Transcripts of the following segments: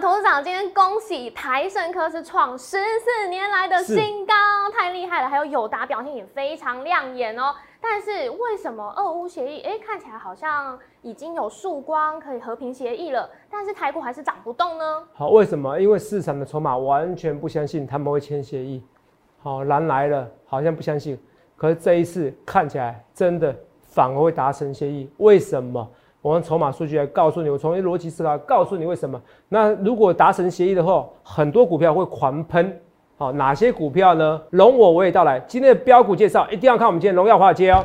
董事长今天恭喜台盛科是创十四年来的新高，太厉害了！还有友达表现也非常亮眼哦。但是为什么俄乌协议哎看起来好像已经有曙光，可以和平协议了，但是台股还是涨不动呢？好，为什么？因为市场的筹码完全不相信他们会签协议。好，蓝来了，好像不相信，可是这一次看起来真的反而会达成协议。为什么？我用筹码数据来告诉你，我从逻辑思考告诉你为什么。那如果达成协议的话，很多股票会狂喷。好，哪些股票呢？容我我也到来。今天的标股介绍一定要看我们今天荣耀华尔街哦。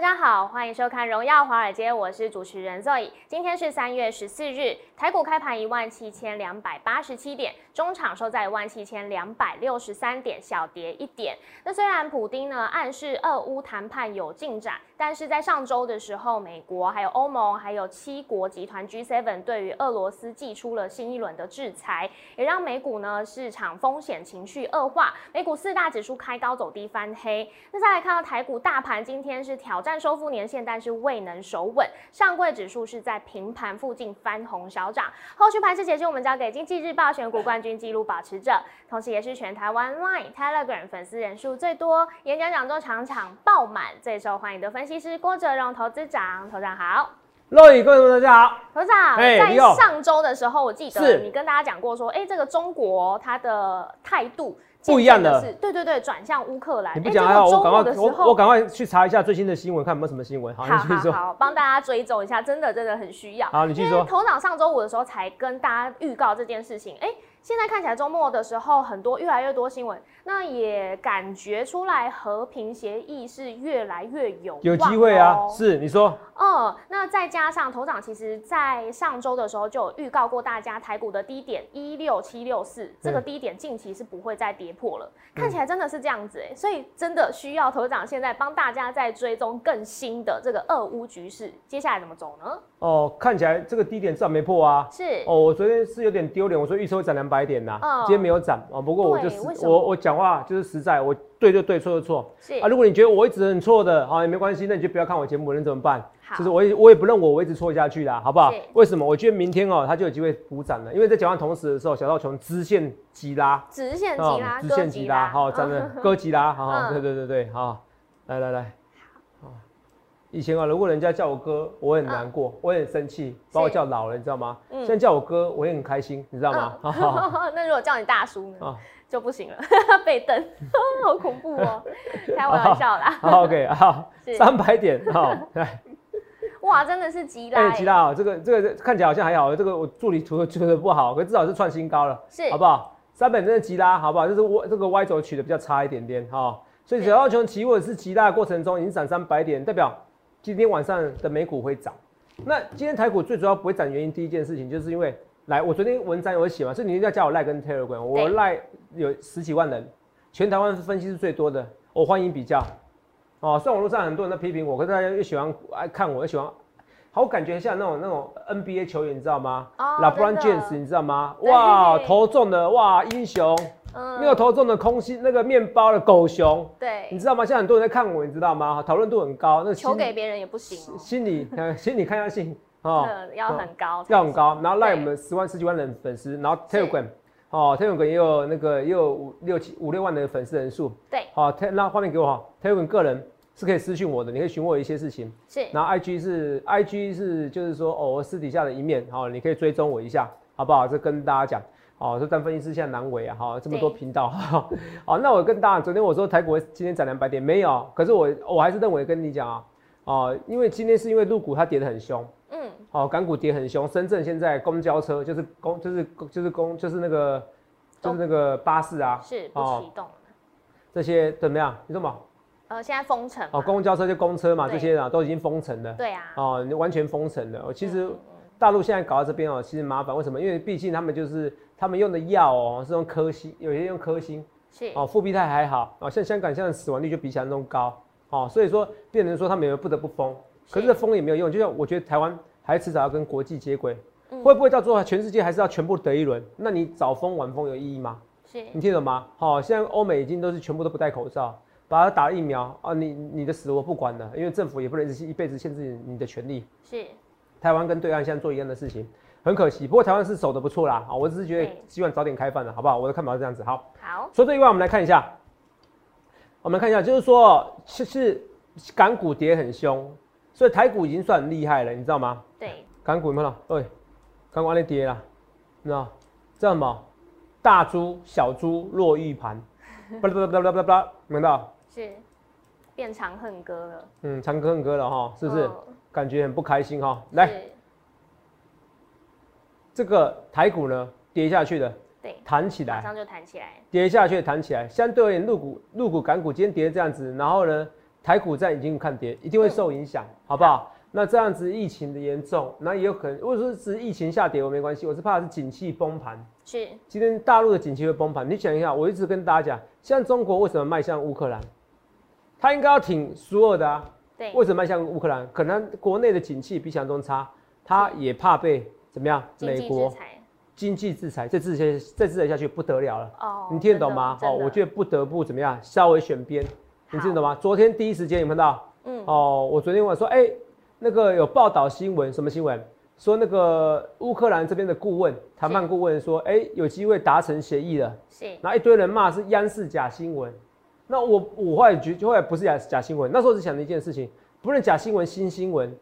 大家好，欢迎收看《荣耀华尔街》，我是主持人 Zoe。今天是三月十四日，台股开盘一万七千两百八十七点，中场收在一万七千两百六十三点，小跌一点。那虽然普丁呢暗示俄乌谈判有进展，但是在上周的时候，美国还有欧盟还有七国集团 G7 对于俄罗斯寄出了新一轮的制裁，也让美股呢市场风险情绪恶化，美股四大指数开高走低翻黑。那再来看到台股大盘，今天是挑战。收复年线，但是未能守稳。上柜指数是在平盘附近翻红小涨。后续盘势解析，我们交给经济日报选股冠军纪录保持者，同时也是全台湾 Line、Telegram 粉丝人数最多、演讲讲座场场爆满、最受欢迎的分析师郭哲荣投资长。投长好，各位观众大家好。投长在上周的时候，我记得你跟大家讲过说，哎，这个中国它的态度。不一样的，对对对，转向乌克兰。你不讲还好，我赶快我我赶快去查一下最新的新闻，看有没有什么新闻。好，你继续说。好，帮大家追踪一下，真的真的很需要。好，你继续说。头脑上周五的时候才跟大家预告这件事情，哎。现在看起来周末的时候，很多越来越多新闻，那也感觉出来和平协议是越来越有有机会啊。是你说？嗯，那再加上头长，其实在上周的时候就有预告过大家，台股的低点一六七六四这个低点近期是不会再跌破了。看起来真的是这样子哎，所以真的需要头长现在帮大家在追踪更新的这个俄乌局势，接下来怎么走呢？哦，看起来这个低点至少没破啊。是哦，我昨天是有点丢脸，我说预测会涨两百点呐，今天没有涨啊。不过我就是我我讲话就是实在，我对就对，错就错。是啊，如果你觉得我一直很错的啊，也没关系，那你就不要看我节目，能怎么办？就是我也我也不认我我一直错下去啦，好不好？为什么？我觉得明天哦，它就有机会补涨了，因为在讲话同时的时候，小道琼支线急拉，直线急拉，直线急拉，好，涨了哥急拉，好，对对对对，好，来来来。以前啊，如果人家叫我哥，我很难过，我很生气，把我叫老了，你知道吗？现在叫我哥，我也很开心，你知道吗？那如果叫你大叔呢？就不行了，被瞪，好恐怖哦！开玩笑啦。OK，好，三百点，好，来。哇，真的是急拉！哎，急拉哦，这个这个看起来好像还好，这个我助理图的觉得不好，可至少是创新高了，是，好不好？三本真的急拉，好不好？就是我这个 Y 轴取的比较差一点点，哈，所以只要求期货是急拉的过程中已经涨三百点，代表。今天晚上的美股会涨，那今天台股最主要不会涨原因，第一件事情就是因为，来，我昨天文章有写嘛，所以你一定要加我赖跟 Telegram，我赖有十几万人，全台湾分析是最多的，我欢迎比较，哦，虽然网络上很多人在批评我，可是大家又喜欢爱看我，又喜欢，好感觉像那种那种 NBA 球员，你知道吗？LeBron James，你知道吗？哇，投中的哇，英雄。没有投中的空心那个面包的狗熊，对，你知道吗？现在很多人在看我，你知道吗？讨论度很高。那球给别人也不行，心理 心理看下性哦，要很高，要很高。然后赖我们十万十几万人粉丝，然后 Telegram 哦，Telegram 也有那个也有五六七五六万的粉丝人数。对，好，那画面给我哈，Telegram 个人是可以私讯我的，你可以询问我一些事情。是，然后 IG 是 IG 是就是说哦，我私底下的一面，好，你可以追踪我一下，好不好？这跟大家讲。哦，这但分析师现在难为啊！哈，这么多频道，好，那我跟大家，昨天我说台股今天涨两百点，没有，可是我我还是认为跟你讲啊，哦，因为今天是因为陆股它跌得很凶，嗯，哦，港股跌很凶，深圳现在公交车就是公就是就是公就是那个就是那个巴士啊，是不启动这些怎么样？你说嘛？呃，现在封城哦，公交车就公车嘛，这些啊都已经封城了，对啊，哦，完全封城了。其实大陆现在搞到这边哦，其实麻烦，为什么？因为毕竟他们就是。他们用的药哦是用科兴，有些用科兴，是哦，复必泰还好哦，像香港现在死亡率就比想象中高哦，所以说变成说他们不得不封，可是封也没有用，就像我觉得台湾还迟早要跟国际接轨。嗯会不会到最后全世界还是要全部得一轮？那你早封晚封有意义吗？是你听懂吗？好、现在欧美已经都是全部都不戴口罩，把它打疫苗啊，你你的死我不管了，因为政府也不能一一辈子限制你的权利。是台湾跟对岸现在做一样的事情，很可惜。不过台湾是守的不错啦，啊，我只是觉得希望早点开放了，好不好？我的看法是这样子。好，好除了这以外，我们来看一下，我们看一下，就是说，是是港股跌很凶，所以台股已经算很厉害了，你知道吗？对港股有没有？对，港股那跌了，你知道？这样什么？大猪小猪落玉盘，巴拉巴拉巴拉巴拉巴拉，有没有看到？是变长恨歌了，嗯，长恨歌了哈，是不是？嗯感觉很不开心哈。来，是这个台股呢跌下去的，对，弹起来，马上就弹起来，跌下去弹起来。相对而言，陆股、陆股、港股今天跌这样子，然后呢，台股在已经看跌，一定会受影响，好不好？那这样子疫情的严重，那也有可能，如果说只是疫情下跌，我没关系，我是怕是景气崩盘。是今天大陆的景气会崩盘，你想一下，我一直跟大家讲，像中国为什么迈向乌克兰？他应该要挺苏俄的啊，对，为什么迈向乌克兰？可能国内的景气比想象中差，他也怕被怎么样？美国经济制裁，再制裁再制裁下去不得了了。哦，你听得懂吗？哦，我觉得得不得不怎么样，稍微选边，你听得懂吗？昨天第一时间有看到嗯哦，我昨天问说，哎、那个有报道新闻，什么新闻？说那个乌克兰这边的顾问，谈判顾问说，哎、有机会达成协议了。是然后一堆人骂是央视假新闻，那我我后来觉后来不是假假新闻，那时候只想了一件事情，不论假新闻、新新闻，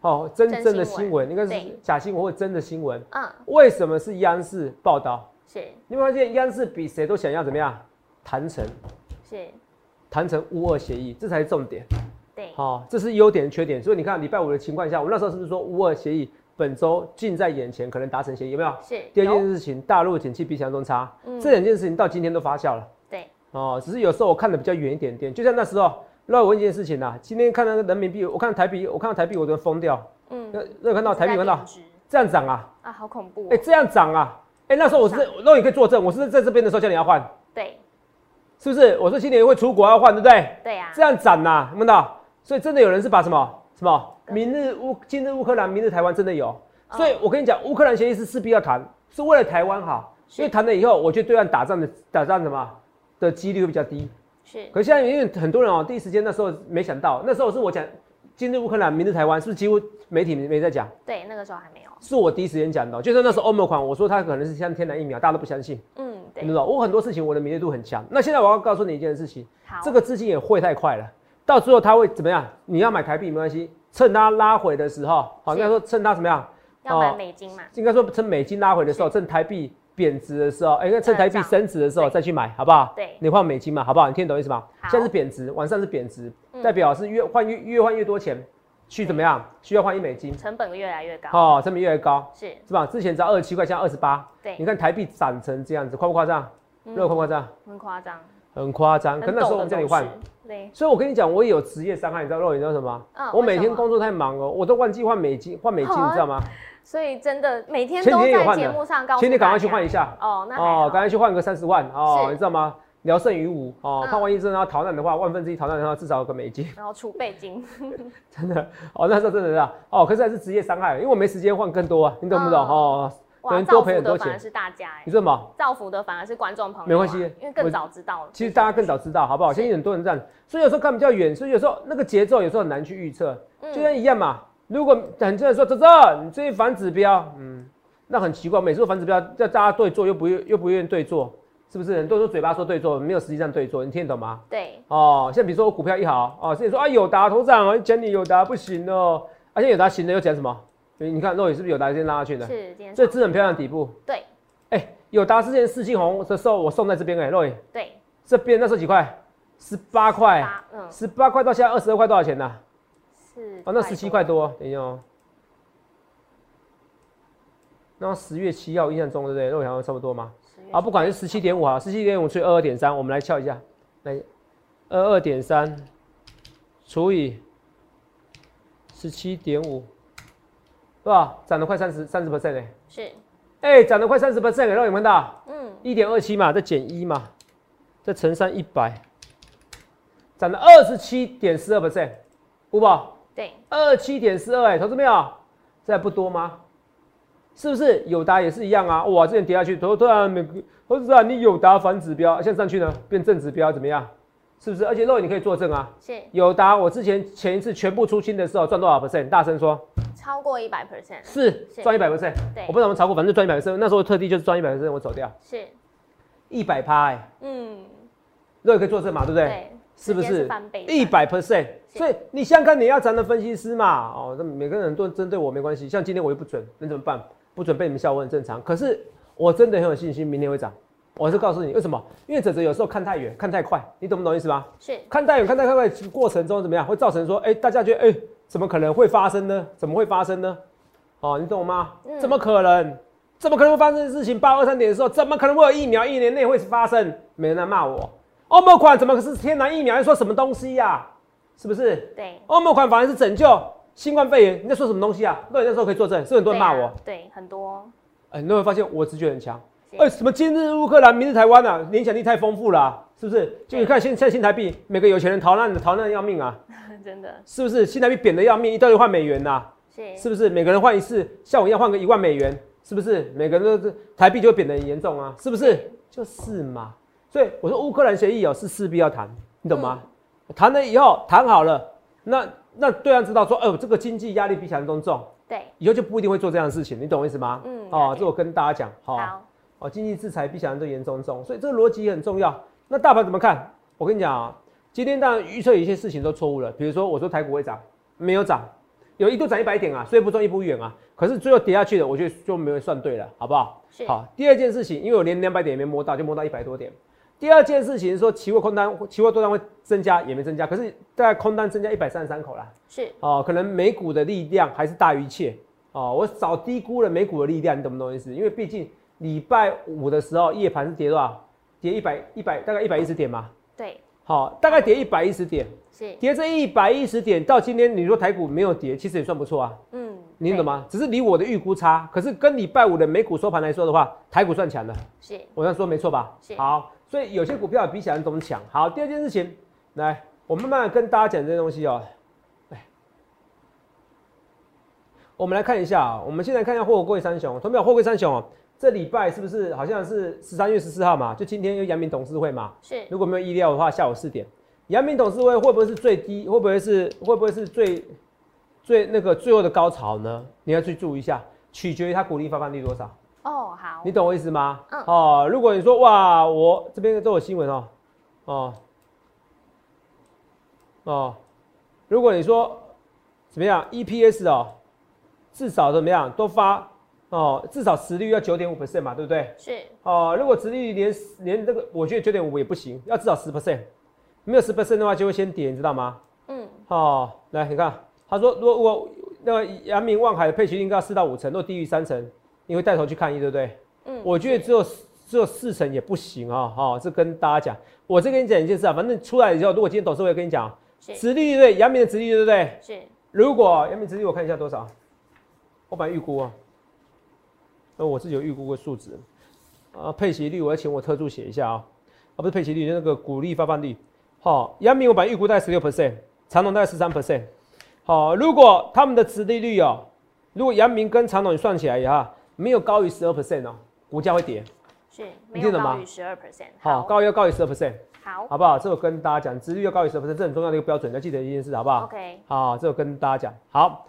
哦，真真正的新闻应该是假新闻或真的新闻，嗯为什么是央视报道？是你会发现央视比谁都想要怎么样谈成是谈成乌俄协议，这才是重点。对好、这是优点缺点。所以你看礼拜五的情况下，我那时候是不是说乌俄协议本周近在眼前，可能达成协议，有没有？是第二件事情，大陆景气比想象中差，嗯这两件事情到今天都发酵了。对哦，只是有时候我看的比较远一点点，就像那时候，那我问一件事情呐、今天看那个人民币，我看台币，我看到台币我都疯掉。嗯那那看到台币看到这样涨啊？啊，好恐怖哦哎、这样涨啊？哎、那时候我是，那你可以作证，我是在这边的时候叫你要换，对是不是？我说今年会出国要换，对不对？对啊这样涨呐、有没有到？所以真的有人是把什么什么明日乌今日乌克兰，明日台湾真的有。哦所以我跟你讲，乌克兰协议是势必要谈，是为了台湾好。是因为谈了以后，我觉得对岸打仗的打仗什么的几率会比较低。是可是现在因为很多人哦，第一时间那时候没想到，那时候是我讲今日乌克兰，明日台湾，是不是几乎媒体没在讲？对那个时候还没有是我第一时间讲的哦，就是那时候欧盟款，我说它可能是像天然疫苗，大家都不相信，嗯对你知道，我很多事情我的敏锐度很强。那现在我要告诉你一件事情，好这个资金也汇太快了，到最后它会怎么样？你要买台币没关系，趁它拉回的时候，好，是应该说趁它怎么样？要买哦美金嘛应该说趁美金拉回的时候，趁台币贬值的时候，哎、应该趁台币升值的时候再去买，好不好？对你换美金嘛，好不好？你听得懂意思吗？现在是贬值，晚上是贬值，嗯代表是越换越越换越多钱，去怎么样？需要换一美金，成本越来越高哦，成本越来越高，是是吧？之前只要二十七块，现在二十八，对你看台币涨成这样子，夸不夸张？嗯热夸不夸张？很夸张很夸张。可很那时候我们叫你换所以我跟你讲，我也有职业伤害，你知道肉眼你知道什么？嗯我每天工作太忙了，我都忘记换美金，换美金，你知道吗？所以真的每天都在节目上告诉请你赶快去换一下。哦，那哦，好赶快去换个三十万哦，你知道吗？聊胜于无哦，嗯怕万一真的要逃难的话，万分之一逃难的话，至少有个美金，然后储备金，真的哦，那时候真的是啊哦，可是还是职业伤害，因为我没时间换更多啊，你懂不懂嗯哦？哇，人多赔很多钱的反而是大家哎你，知道吗？造福的反而是观众朋友啊，没关系因为更早知道了。其实大家更早知道，好不好？是现在很多人这样，所以有时候看比较远，所以有时候那个节奏有时候很难去预测，嗯就像一样嘛。如果很多人说泽泽，你最近反指标，嗯，那很奇怪，每次都反指标，叫大家对做又不愿又不愿意对做，是不是？很多人说嘴巴说对做，没有实际上对做，你听得懂吗？对，哦，像比如说我股票一好哦，之前说啊友达头涨哦，讲你友达不行哦，而且友达行的又讲什么？你你看肉眼是不是友达先拉下去的？是今天很漂亮的底部，对哎、友达之前四季红的时候我送在这边哎、肉眼对这边那时候几块？十八块，八嗯十八块到现在二十二块，多少钱呢、是哦，那十七块多，等一下哦。那十月七号印象中对不对？肉眼好像差不多嘛。啊，不管是十七点五啊，十七点五除以二二点三，我们来敲一下，来，二二点三除以十七点五，是吧？涨了快三十三十 percent 哎，是哎，涨了快三十 percent 哎，肉眼看到嗯一点二七嘛，再减一嘛，再乘上一百，涨了二十七点四二 percent，五宝对二七点四二哎，投资没有？这还不多吗？是不是友达也是一样啊？哇，之前跌下去，突突然每个，我知道你友达反指标，现在上去呢变正指标怎么样？是不是？而且肉你可以作证啊。是友达，我之前前一次全部出清的时候赚多少 percent？大声说。超过一百 percent。是赚一百 percent。对，我不知道怎么炒股，反正赚一百 percent。那时候特地就是赚一百 percent，我走掉。是。一百趴哎。嗯。肉也可以作证嘛，对不对？对。是不是？一百 percent。所以你想看你要咱的分析师嘛？哦，那每个人都针对我没关系。像今天我又不准，那怎么办？不准被你们笑我很正常。可是我真的很有信心，明天会涨。我是告诉你为什么？因为哲哲有时候看太远，看太快，你懂不懂意思吗？是看太远，看太快，过程中怎么样？会造成说，哎，大家觉得，哎，怎么可能会发生呢？怎么会发生呢？哦，你懂吗？怎么可能？怎么可能会发生的事情？八二三点的时候，怎么可能会有疫苗一年内会发生？没人来骂我。欧盟款怎么是天然疫苗？要说什么东西呀？是不是？对。欧盟款反而是拯救新冠肺炎，你在说什么东西啊？那你那时候可以作证，是很多人骂我。对，很多。哎，你会发现我直觉很强。哎，什么今日乌克兰，明日台湾啊？联想力太丰富了，是不是？就你看现在新台币，每个有钱人逃难的逃难要命啊！真的，是不是？新台币贬的要命，一到就换美元呐，是是不是？每个人换一次，像我一样换个一万美元，是不是？每个人都是台币就会贬的很严重啊，是不是？就是嘛。所以我说乌克兰协议哦，是势必要谈，你懂吗？谈了以后谈好了，那那对岸知道说，哦，这个经济压力比想象中重，对，以后就不一定会做这样的事情，你懂我意思吗？嗯，哦，这我跟大家讲，好。哦，经济制裁比想象中严重重，所以这个逻辑很重要。那大盘怎么看？我跟你讲啊，今天当然预测有一些事情都错误了。比如说我说台股会涨，没有涨，有一度涨一百点啊，虽不中亦不远啊。可是最后跌下去的，我就就没有算对了，好不好？好。第二件事情，因为我连两百点也没摸到，就摸到一百多点。第二件事情是说，期货空单、期货多单会增加，也没增加。可是大概空单增加一百三十三口啦。是。哦，可能美股的力量还是大于一切。哦，我早低估了美股的力量，你懂不懂意思？因为毕竟。礼拜五的时候，夜盘是跌多少？跌一百一百，大概一百一十点嘛。对。好，大概跌一百一十点。是。跌这一百一十点，到今天你说台股没有跌，其实也算不错啊。嗯。你懂吗？只是离我的预估差，可是跟礼拜五的美股收盘来说的话，台股算强的。是。我这样说没错吧？是。好，所以有些股票比想象中强。好，第二件事情，来，我慢慢跟大家讲这些东西哦。来，我们来看一下啊，我们现在看一下货柜三雄，同没有货柜三雄哦。这礼拜是不是好像是十三月十四号嘛？就今天有阳明董事会嘛？是。如果没有意料的话，下午四点，阳明董事会会不会是最低？会不会是会不会是最最那个最后的高潮呢？你要去注意一下，取决于它股利发放率多少。哦，好。你懂我意思吗？嗯。哦，如果你说哇，我这边都有新闻哦，哦，哦，如果你说怎么样，EPS 哦，至少怎么样都发。哦，至少实率要九点五 percent 嘛，对不对？是。哦，如果实率连连这个，我觉得九点五也不行，要至少十 percent，没有十 percent 的话就会先跌，你知道吗？嗯。哦，来你看，他说如果我那个阳明望海的配息应该要四到五成，若低于三成，你会带头去看一，对不对？嗯。我觉得只有只有四成也不行啊，哈，这跟大家讲，我再跟你讲一件事啊，反正出来以后，如果今天董事会跟你讲，实率对阳明的实率对不对？是。如果阳明实率我看一下多少，我把预估啊。那我自己有预估过数值，啊，配息率我要请我特助写一下啊，啊不是配息率，那个股利发放率，好，阳明我把预估在十六 percent，长隆在十三 percent，好，如果他们的殖利率哦，如果阳明跟长隆算起来哈，没有高于十二 percent 哦，股价会跌，是，没有高于十二 percent，好，高要高于十二 percent，好，好不好？这我跟大家讲，殖率要高于十二 percent，这很重要的一个标准，要记得一件事，好不好？OK，好，这我跟大家讲，好，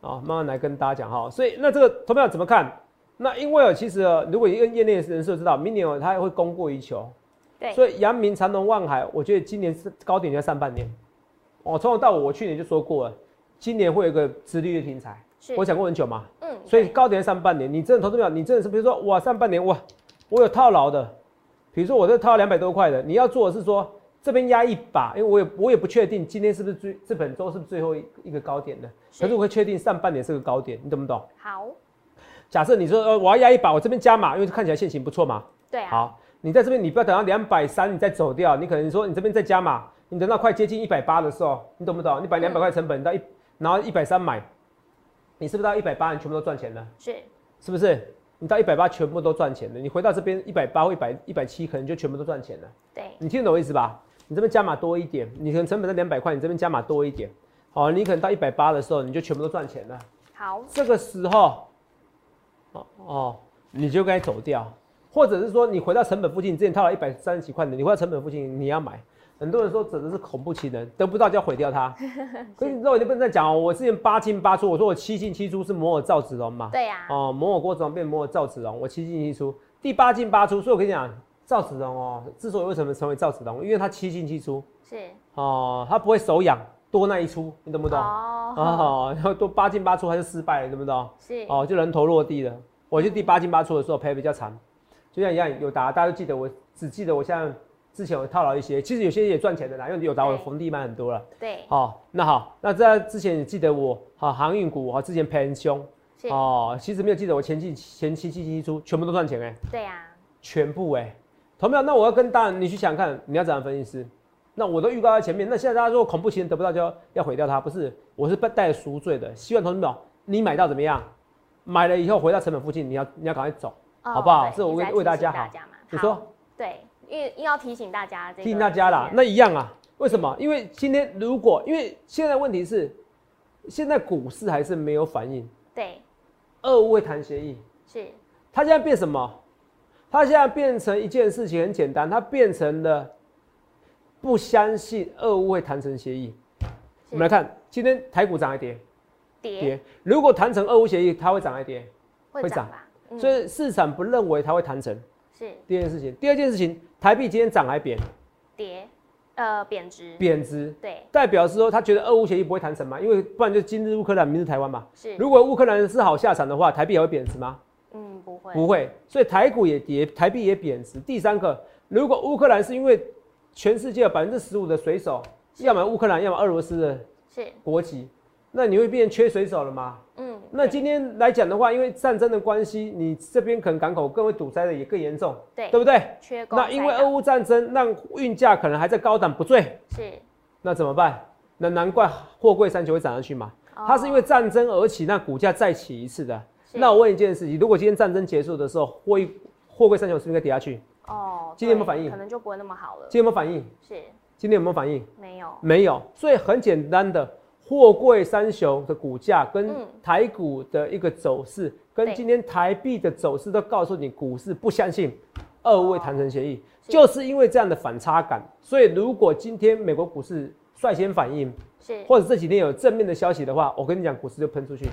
啊，慢慢来跟大家讲哈，所以那这个投票怎么看？那因为哦，其实如果业业内人士知道，明年哦，它会供过于求，对，所以阳明、长隆、万海，我觉得今年是高点在上半年。哦，从头到尾，我去年就说过了，今年会有一个直利率停材，我讲过很久嘛，嗯，所以高点上半年，你真的投资票，你真的是比如说哇，上半年哇，我有套牢的，比如说我这套两百多块的，你要做的是说这边压一把，因为我也我也不确定今天是不是最这本周是不是最后一一个高点的，可是我会确定上半年是个高点，你懂不懂？好。假设你说呃我要压一把，我这边加码，因为看起来现形不错嘛。对啊。好，你在这边你不要等到两百三你再走掉，你可能说你这边再加码，你等到快接近一百八的时候，你懂不懂？你把两百块成本到一，然后一百三买，你是不是到一百八你全部都赚钱了？是。是不是？你到一百八全部都赚钱了，你回到这边一百八或一百一百七可能就全部都赚钱了。对。你听懂我意思吧？你这边加码多一点，你可能成本在两百块，你这边加码多一点，好，你可能到一百八的时候你就全部都赚钱了。好，这个时候，哦哦，你就该走掉，或者是说你回到成本附近，你之前套了一百三十几块的，你回到成本附近你要买。很多人说整的是恐怖情人，得不到就要毁掉它。可是你知道，你不能再讲哦。我之前八进八出，我说我七进七出是摩尔赵子龙嘛？对呀。哦，摩尔郭子龙变摩尔赵子龙，我七进七出，第八进八出。所以我跟你讲，赵子龙哦，之所以为什么成为赵子龙，因为他七进七出。是。哦，他不会手痒多那一出，你懂不懂？哦。哦，然后多八进八出他就失败了，懂不懂？是。哦，就人头落地了。我就第八进八出的时候赔比较惨，就像一样有答，大家都记得，我只记得我现在。之前我套牢一些，其实有些也赚钱的啦，因为有打我逢低买很多了。对，好，那好，那在之前你记得我，好航运股，我之前赔很凶，哦，其实没有记得我前期前期基金出全部都赚钱哎。对呀，全部哎，同没有？那我要跟大人，你去想看，你要怎样分析师？那我都预告在前面，那现在大家说恐怖情人得不到就要要毁掉它，不是？我是带赎罪的，希望同志们，你买到怎么样？买了以后回到成本附近，你要你要赶快走，好不好？这我为为大家好。你说对。因为要提醒大家，提醒大家啦，那一样啊？为什么？因为今天如果，因为现在问题是，现在股市还是没有反应。对，二位谈协议是，它现在变什么？它现在变成一件事情很简单，它变成了不相信二位谈成协议。我们来看，今天台股涨还跌？跌。如果谈成二位协议，它会涨还跌？会涨。所以市场不认为它会谈成。是。第二件事情，第二件事情。台币今天涨还贬？跌，呃，贬值。贬值，对，代表是说他觉得俄乌协议不会谈成嘛？因为不然就今日乌克兰，明日台湾嘛。是。如果乌克兰是好下场的话，台币也会贬值吗？嗯，不会。不会，所以台股也跌，台币也贬值。第三个，如果乌克兰是因为全世界百分之十五的水手，要么乌克兰，要么俄罗斯的国籍，那你会变缺水手了吗？嗯。那今天来讲的话，因为战争的关系，你这边可能港口更会堵塞的也更严重，对，对不对？缺那因为俄乌战争让运价可能还在高档不坠，是。那怎么办？那难怪货柜三雄会涨上去嘛。它是因为战争而起，那股价再起一次的。那我问一件事情：如果今天战争结束的时候，货货柜三雄是不是应该跌下去？哦。今天有没有反应？可能就不会那么好了。今天有没有反应？是。今天有没有反应？没有。没有。所以很简单的。货柜三雄的股价跟台股的一个走势，跟今天台币的走势都告诉你，股市不相信二位谈成协议，就是因为这样的反差感。所以如果今天美国股市率先反应，是或者这几天有正面的消息的话，我跟你讲，股市就喷出去。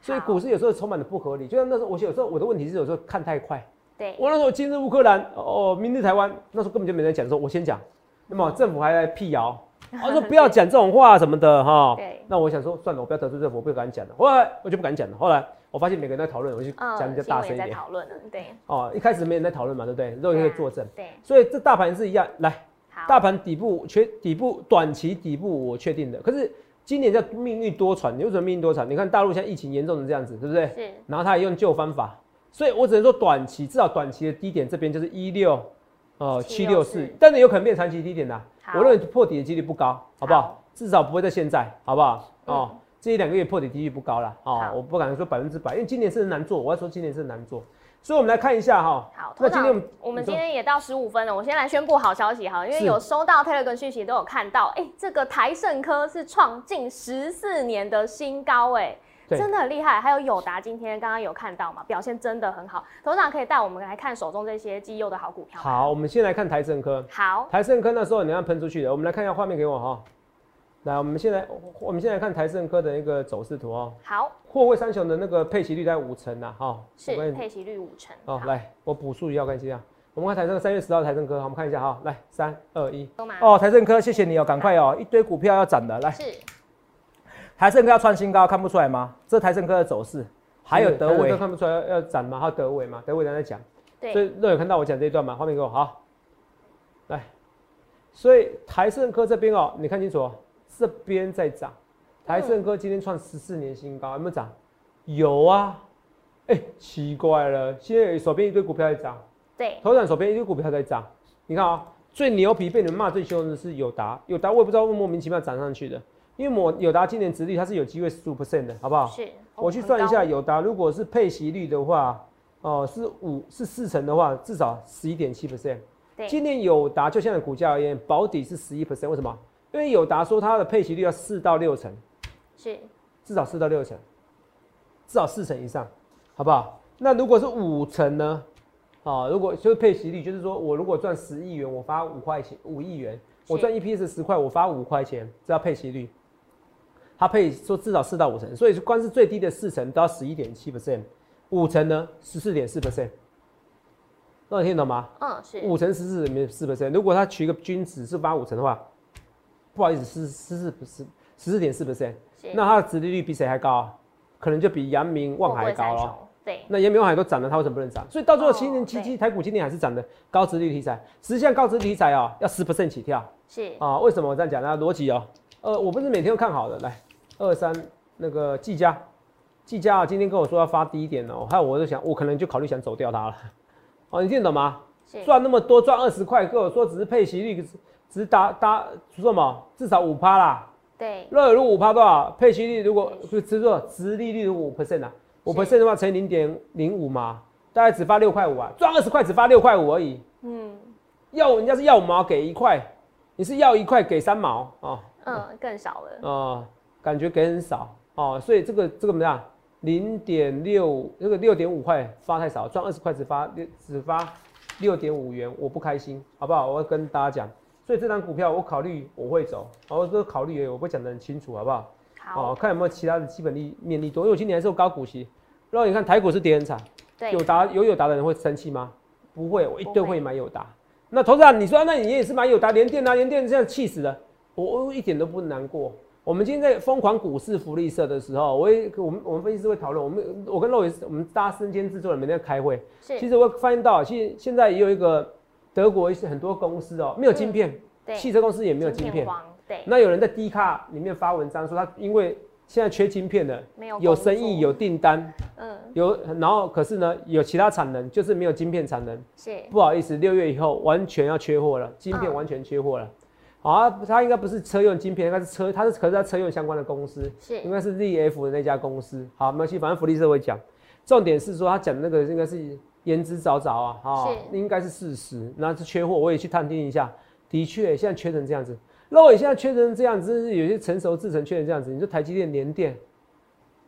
所以股市有时候充满了不合理，就像那时候，我有时候我的问题是有时候看太快。对，我那时候今日乌克兰，哦，明日台湾，那时候根本就没人讲，说我先讲，那么政府还在辟谣。我 说不要讲这种话什么的哈，那我想说算了，我不要得罪政府，我不敢讲了。后来我就不敢讲了。后来我发现每个人在讨论，我就讲比较大声一点。讨论了对。哦，一开始没人在讨论嘛，对不对？肉可以作证。对。所以这大盘是一样，来，大盘底部确底部短期底部我确定的。可是今年叫命运多舛，你为什么命运多舛？你看大陆现在疫情严重成这样子，对不对？是。然后他也用旧方法，所以我只能说短期至少短期的低点这边就是一六。呃，七六四，但是有可能变长期低点的。我认为破底的几率不高，好不好？至少不会在现在，好不好？哦，这一两个月破底几率不高了。哦，我不敢说百分之百，因为今年是难做。我要说今年是难做，所以我们来看一下哈。好，那今天我们今天也到十五分了，我先来宣布好消息哈，因为有收到 Telegram 讯息都有看到，哎，这个台盛科是创近十四年的新高，哎。真的很厉害，还有友达今天刚刚有看到嘛，表现真的很好。董事长可以带我们来看手中这些绩优的好股票。好，我们先来看台盛科。好，台盛科那时候你要喷出去的，我们来看一下画面给我哈。来，我们现在我们现在看台盛科的一个走势图哦。好，货柜三雄的那个配息率在五成呐，哈。是配息率五成。哦，来，我补数一下，看一下。我们看台盛三月十号台盛科，我们看一下哈。来，三二一。哦，台盛科，谢谢你哦，赶快哦，一堆股票要涨的，来。是。台盛科要创新高，看不出来吗？这台盛科的走势，还有德伟看不出来要要涨吗？还有德伟吗？德伟在讲，对，所以都有看到我讲这一段吗？画面给我好，来，所以台盛科这边哦，你看清楚，这边在涨，台盛科今天创十四年新高，有没有涨？有啊，哎，奇怪了，现在手边一堆股票在涨，对，头涨手边一堆股票在涨，你看啊，最牛皮被你们骂最凶的是友达，友达我也不知道莫名其妙涨上去的。因为我友达今年殖率它是有机会十五 percent 的，好不好？是。我去算一下友达，如果是配息率的话，哦，是五是四成的话，至少十一点七 percent。对。今年友达就现在股价而言，保底是十一 percent，为什么？因为友达说它的配息率要四到六成。是。至少四到六成。至少四成以上，好不好？那如果是五成呢？啊，如果就是配息率，就是说我如果赚十亿元，我发五块钱，五亿元，我赚 EPS 十块，我发五块钱，这叫配息率。它配说至少四到五成，所以光是最低的四成都要十一点七 percent，五成呢十四点四 percent。那你听懂吗？嗯，是五成十四点四 percent。如果它取一个均值是八五成的话，不好意思，十十四不是十四点四 percent，那它的殖利率比谁还高啊？可能就比阳明、望海高了。对，那阳明、望海都涨了，它为什么不能涨？所以到最后七年七七台股今年还是涨的高殖利率题材。实际上高殖利率题材哦，要十 percent 起跳。是啊，为什么我这样讲呢？逻辑哦，呃，我不是每天都看好的。来，二三那个技嘉，技嘉啊，今天跟我说要发低一点哦，还有我就想，我可能就考虑想走掉它了。哦，你听得懂吗？赚那么多，赚二十块，跟我说只是配息率，只是搭搭说什么？至少五趴啦。对。如五趴多少？配息率如果就只说殖利率如果五 percent 啊。五 percent 的话乘以零点零五嘛，大概只发六块五啊，赚二十块只发六块五而已。嗯，要人家是要五毛给一块，你是要一块给三毛啊？嗯，更少了。哦，感觉给很少哦，所以这个这个怎么样？零点六这个六点五块发太少，赚二十块只发六只发六点五元，我不开心，好不好？我要跟大家讲，所以这张股票我考虑我会走，我这个考虑也我会讲得很清楚，好不好？哦，看有没有其他的基本利面利多，因为我今年还是有高股息。然后你看台股是跌很惨，对，有达有有达的人会生气吗？不会，我一定会买有达。那投资人，你说那你也是买有达连电啊？连电这样气死了，我我一点都不难过。我们今天在疯狂股市福利社的时候，我也我们我们分析师会讨论，我们我跟肉也是我们大家身兼制作人每天开会。是，其实我发现到，其实现在也有一个德国一些很多公司哦，没有晶片，对，汽车公司也没有晶片。对，那有人在 D 卡里面发文章说，他因为现在缺晶片的，没有有生意有订单，嗯，有，然后可是呢，有其他产能，就是没有晶片产能，是。不好意思，六月以后完全要缺货了，晶片完全缺货了。啊，它应该不是车用晶片，应该是车，它是可是他车用相关的公司，是应该是 ZF 的那家公司。好，没关系，反正福利社会讲，重点是说他讲的那个应该是言之凿凿啊，哈，应该是事实，那是缺货，我也去探听一下，的确现在缺成这样子。那我现在缺成这样子，是有些成熟制成缺成这样子。你说台积电、联电，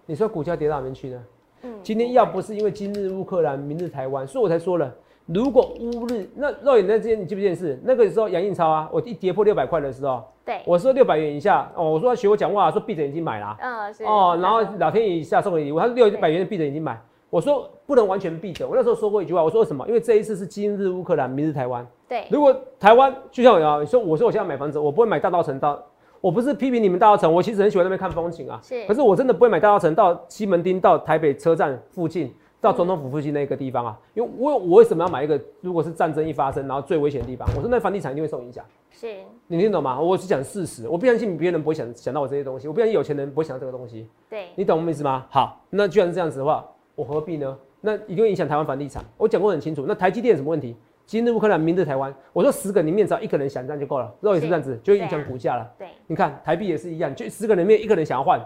你说股价跌到哪边去呢？嗯，今天要不是因为今日乌克兰，明日台湾，所以我才说了，如果乌日那肉眼那之间，你记不记得是那个时候杨印超啊，我一跌破六百块的时候，对，我说六百元以下哦，我说学我讲话，说闭着眼睛买啦，嗯是哦，然后老天爷一下送个礼物，他六百元闭着眼睛买。我说不能完全闭着。我那时候说过一句话，我说什么？因为这一次是今日乌克兰，明日台湾。对。如果台湾就像我你说我说我现在买房子，我不会买大稻城到。我不是批评你们大稻城，我其实很喜欢那边看风景啊。是。可是我真的不会买大稻城到西门町到台北车站附近到总统府附近那个地方啊，因为我我为什么要买一个？如果是战争一发生，然后最危险的地方，我说那房地产一定会受影响。是。你听懂吗？我是讲事实，我不相信别人不会想想到我这些东西，我不相信有钱人不会想到这个东西。对。你懂我意思吗？好，那既然是这样子的话，我何必呢？那一定会影响台湾房地产。我讲过很清楚。那台积电有什么问题？今日乌克兰，明日台湾。我说十个里面只要一个人想这样就够了，肉也是这样子，就会影响股价了。对，你看台币也是一样，就十个人里面一个人想要换，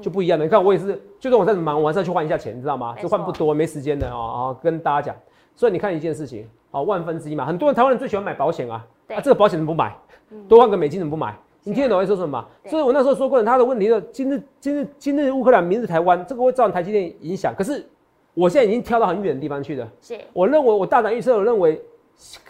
就不一样的。你看我也是，就算我在忙，我还是要去换一下钱，你知道吗？就换不多，没时间的哦。跟大家讲，所以你看一件事情，哦，万分之一嘛。很多人台湾人最喜欢买保险啊，啊，这个保险怎么不买？多换个美金怎么不买？你听得懂我说什么吗？所以我那时候说过，他的问题是今日今日今日乌克兰，明日台湾，这个会造成台积电影响。可是。我现在已经跳到很远的地方去了。是，我认为我大胆预测，我认为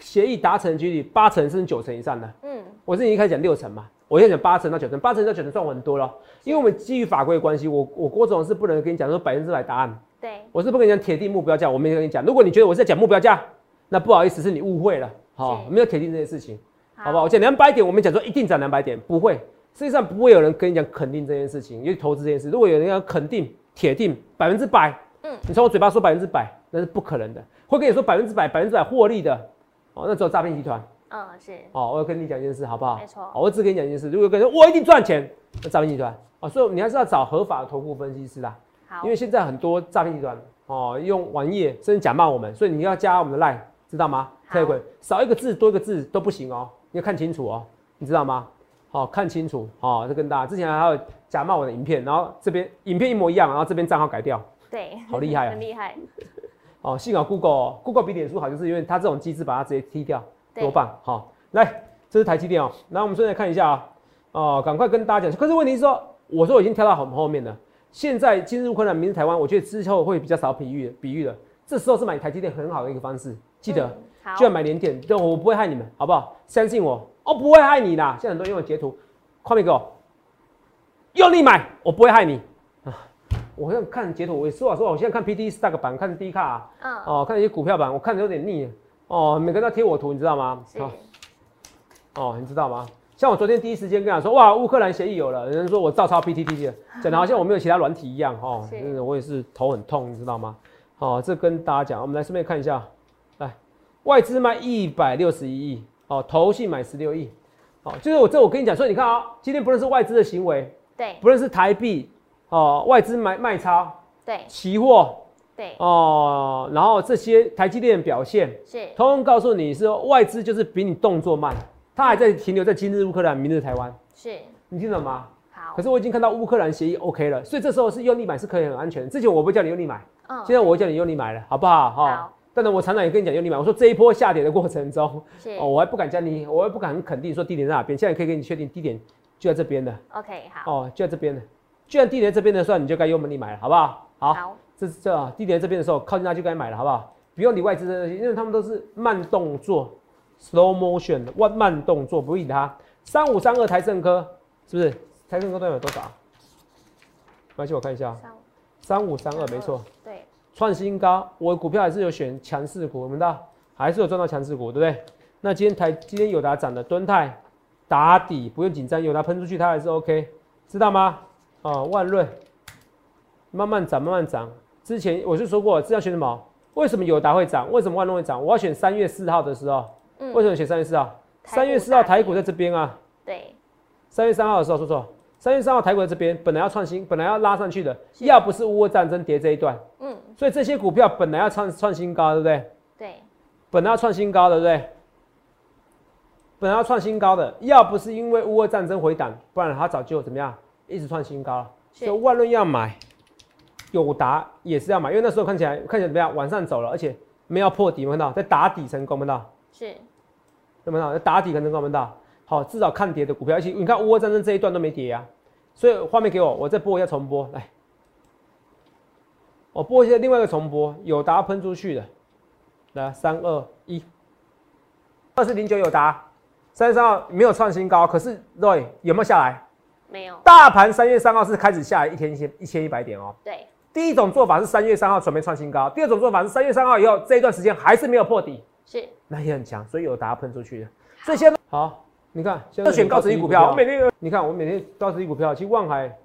协议达成几率八成甚至九成以上的。嗯，我是已经开始讲六成嘛，我现在讲八成到九成，八成到九成算我很多了。因为我们基于法规的关系，我我郭总是不能跟你讲说百分之百答案。对，我是不跟你讲铁定目标价，我没跟你讲。如果你觉得我是在讲目标价，那不好意思，是你误会了。好，没有铁定这件事情，好不好？我讲两百点，我们讲说一定涨两百点，不会，实际上不会有人跟你讲肯定这件事情，因为投资这件事，如果有人要肯定铁定百分之百。嗯你从我嘴巴说百分之百，那是不可能的。会跟你说百分之百、百分之百获利的，哦，那只有诈骗集团。嗯，是。哦，我要跟你讲一件事，好不好？没错。我只跟你讲一件事，如果跟你说我一定赚钱，那诈骗集团。哦，所以你还是要找合法的投顾分析师啦。好。因为现在很多诈骗集团，哦，用网页甚至假冒我们，所以你要加我们的 line，知道吗？可以。少一个字多一个字都不行哦，你要看清楚哦，你知道吗？好看清楚。哦，这跟大家之前还有假冒我的影片，然后这边影片一模一样，然后这边账号改掉。对，好厉害啊！很厉害。哦，幸好 Google，Google 比脸书好，就是因为它这种机制把它直接踢掉，多棒！好，来，这是台积电哦。那我们现在看一下啊，哦，赶快跟大家讲。可是问题是说，我说我已经跳到很后面了。现在今日乌克兰，明日台湾，我觉得之后会比较少比喻比喻了。这时候是买台积电很好的一个方式，记得就要买连电，对，我不会害你们，好不好？相信我，我不会害你的。现在很多人用截图，画面给我，用力买，我不会害你啊！我现在看截图，我说实话，我现在看 P D Stack 版，看 D 卡，嗯，哦，看一些股票版，我看的有点腻哦。每个人都贴我图，你知道吗？好，哦，你知道吗？像我昨天第一时间跟他说，哇，乌克兰协议有了，人家说我照抄 P T T 的，讲的好像我没有其他软体一样，哈，我也是头很痛，你知道吗？好，这跟大家讲，我们来顺便看一下，来，外资卖一百六十一亿，哦，投信买十六亿，哦，就是我这我跟你讲，所以你看啊，今天不论是外资的行为，对，不论是台币，哦，外资买卖超，对，期货，对，哦，然后这些台积电表现，是，通通告诉你是外资就是比你动作慢，它还在停留在今日乌克兰，明日台湾，是你听懂吗？好，可是我已经看到乌克兰协议 OK 了，所以这时候是用力买是可以很安全，之前我不叫你用力买。现在我叫你用力买了，好不好？好。但是我常常也跟你讲用力买。我说这一波下跌的过程中，哦，我还不敢叫你，我也不敢很肯定说低点在哪边。现在可以给你确定低点就在这边的。OK，好。哦，就在这边的。既然低点这边的时候，你就该用力买了，好不好？好。这这啊，地点这边的时候，靠近它就该买了，好不好？不用理外资的，因为他们都是慢动作，slow motion 的慢慢动作，不理它。三五三二台盛科是不是？台盛科代表多少？没关系，我看一下。三五三二，没错。对。创新高，我股票还是有选强势股，我们的还是有赚到强势股，对不对？那今天台今天友达涨的，敦泰打底，不用紧张，友达喷出去它还是 OK，知道吗？啊，万润慢慢涨，慢慢涨。之前我就说过，这要选什么？为什么友达会涨？为什么万润会涨？我要选三月四号的时候。嗯。为什么选三月四号？三月四号台股在这边啊。对。三月三号的时候，说错。三月三号台股在这边，本来要创新，本来要拉上去的，要不是乌俄战争跌这一段，嗯，所以这些股票本来要创创新高，对不对？对，本来要创新高，对不对？本来要创新高的，要不是因为乌俄战争回档，不然它早就怎么样，一直创新高了。所以万润要买，友达也是要买，因为那时候看起来看起来怎么样，往上走了，而且没有破底，看到在打底成功，看到是，有没有？在打底可能看不到。好，至少看跌的股票，而且你看乌俄战争这一段都没跌啊，所以画面给我，我再播一下重播，来，我播一下另外一个重播，友达喷出去的，来三二一，二四零九友达，三月三号没有创新高，可是 Roy 有没有下来？没有。大盘三月三号是开始下来一天一千一千一百点哦。对。第一种做法是三月三号准备创新高，第二种做法是三月三号以后这一段时间还是没有破底，是，那也很强，所以友达喷出去的。所以现在好。你看，现在选高值率股票，我每天你看我每天高值率股票，其实望海、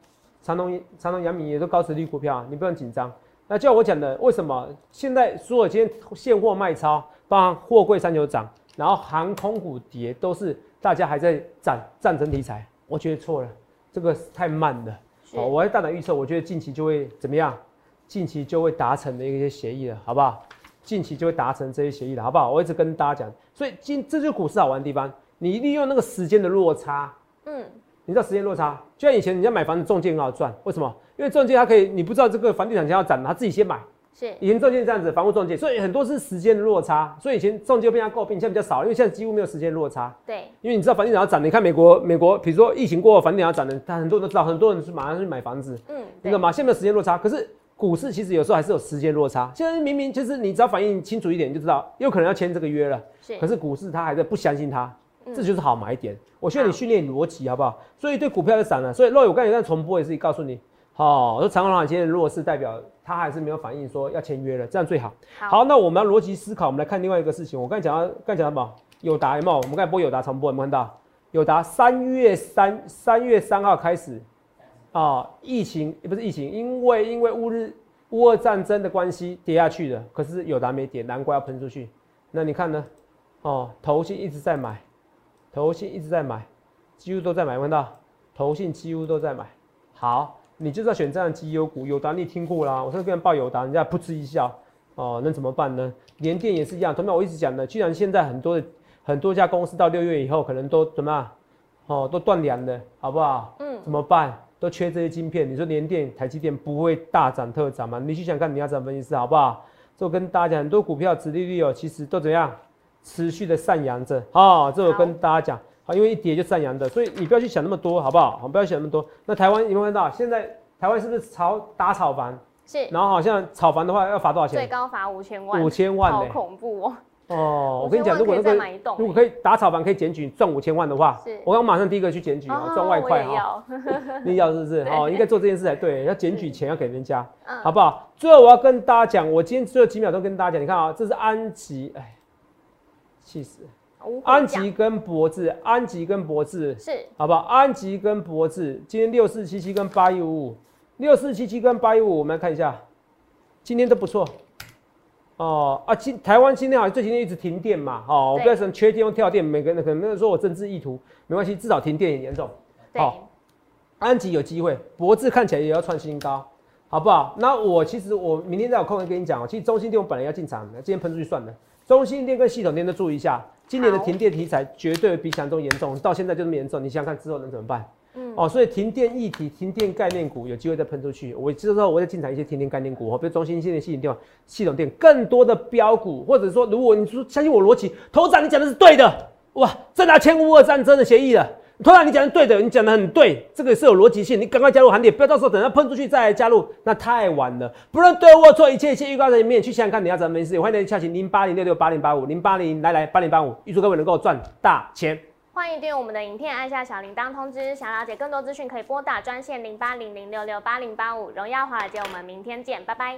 长隆、长隆、阳明也都高值率股票，你不用紧张。那就像我讲的，为什么现在所有今天现货卖超，包含货柜三九涨，然后航空股跌，都是大家还在战战争题材？我觉得错了，这个太慢了。哦，我大胆预测，我觉得近期就会怎么样？近期就会达成的一些协议了，好不好？近期就会达成这些协议了，好不好？我一直跟大家讲，所以今这就是股市好玩的地方。你利用那个时间的落差，嗯，你知道时间落差，就像以前人家买房子中介很好赚，为什么？因为中介他可以，你不知道这个房地产将要涨，他自己先买。是，以前中介这样子，房屋中介，所以很多是时间的落差，所以以前中介被人家诟病，现在比较少，因为现在几乎没有时间落差。对，因为你知道房地产要涨，你看美国，美国比如说疫情过后房地产要涨的，他很多人都知道，很多人是马上去买房子，嗯，那个嘛，现在没有时间落差，可是股市其实有时候还是有时间落差。现在明明就是你只要反应清楚一点，就知道有可能要签这个约了，是，可是股市他还在不相信他。这就是好买点，我需要你训练逻辑，好不好？所以对股票就散了。所以若我刚才在重播也是告诉你，好，说长虹行今天弱势代表他还是没有反应，说要签约了，这样最好。好，那我们要逻辑思考，我们来看另外一个事情。我刚才讲到，刚才讲什么？友达有没有？我们刚才播友达重播有没有看到？友达三月三三月三号开始啊，疫情也不是疫情，因为因为乌日乌俄战争的关系跌下去的，可是友达没跌，难怪要喷出去。那你看呢？哦，投信一直在买。投信一直在买，几乎都在买，看到投信几乎都在买。好，你就是要选这样绩优股，友达你听过啦，我上次跟人报友达，人家噗嗤一笑，哦，那怎么办呢？联电也是一样，同样我一直讲的，既然现在很多的很多家公司到六月以后可能都怎么样，哦，都断粮了，好不好？嗯，怎么办？都缺这些晶片，你说联电、台积电不会大涨特涨吗？你去想看，你要怎么分析师好不好？就跟大家讲，很多股票、殖利率哦，其实都怎样？持续的上扬着啊，这我跟大家讲啊，因为一跌就上扬的，所以你不要去想那么多，好不好？好，不要想那么多。那台湾有没有看到？现在台湾是不是炒打炒房？是，然后好像炒房的话要罚多少钱？最高罚五千万，五千万好呢、恐怖哦。哦，我跟你讲，5000万可以再如果那个如果可以打炒房可以检举赚五千万的话是，我刚马上第一个去检举啊，赚外快哈。我也要，你要是不是？对哦，应该做这件事才对，要检举钱要给人家，嗯好不好？最后我要跟大家讲，我今天最后几秒钟跟大家讲，你看啊，这是安吉，哎，气死了！安吉跟博智，安吉跟博智，是好不好？安吉跟博智，今天六四七七跟八一五五，六四七七跟八一五，我们来看一下，今天都不错。哦啊，今台湾今天好像最近一直停电嘛，哦，我不对要什么缺电或跳电，每个人可能说我政治意图，没关系，至少停电很严重。对好安吉有机会，博智看起来也要创新高，好不好？那我其实我明天再有空会跟你讲哦。其实中心店我本来要进场的，今天喷出去算了。中心店跟系统店都注意一下，今年的停电题材绝对比想象中严重，到现在就这么严重，你想想看之后能怎么办？嗯哦，所以停电议题、停电概念股有机会再喷出去。我之后我再进场一些停电概念股，哦，比如中心线的系统店、系统电更多的标股，或者说如果你说相信我逻辑，头长你讲的是对的，哇，正拿签乌二战争的协议了。突然你讲的对的，你讲的很对，这个是有逻辑性，你赶快加入行列，不要到时候等它喷出去再来加入，那太晚了。不论对或错，一切一切预告在里面，去想想看你要怎么没事。欢迎来洽询零八零六六八零八五零八零来来八零八五，预祝各位能够赚大钱。欢迎订阅我们的影片，按下小铃铛通知。想了解更多资讯，可以拨打专线零八零零六六八零八五。荣耀华尔街，我们明天见，拜拜。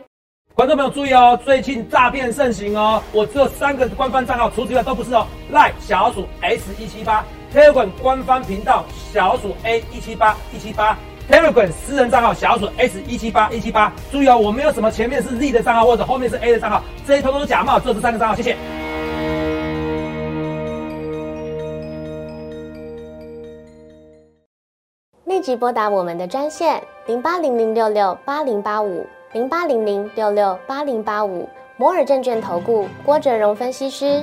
观众朋友注意哦，最近诈骗盛行哦，我只有三个官方账号，除此之外都不是哦。赖小老鼠 S 一七八，Telegram 官方频道小鼠 A 一七八一七八，Telegram 私人账号小鼠 S 一七八一七八。注意哦，我没有什么前面是 Z 的账号或者后面是 A 的账号，这些通通都假冒，只有这三个账号，谢谢。立即拨打我们的专线零八零零六六八零八五零八零零六六八零八五摩尔证券投顾郭哲荣分析师。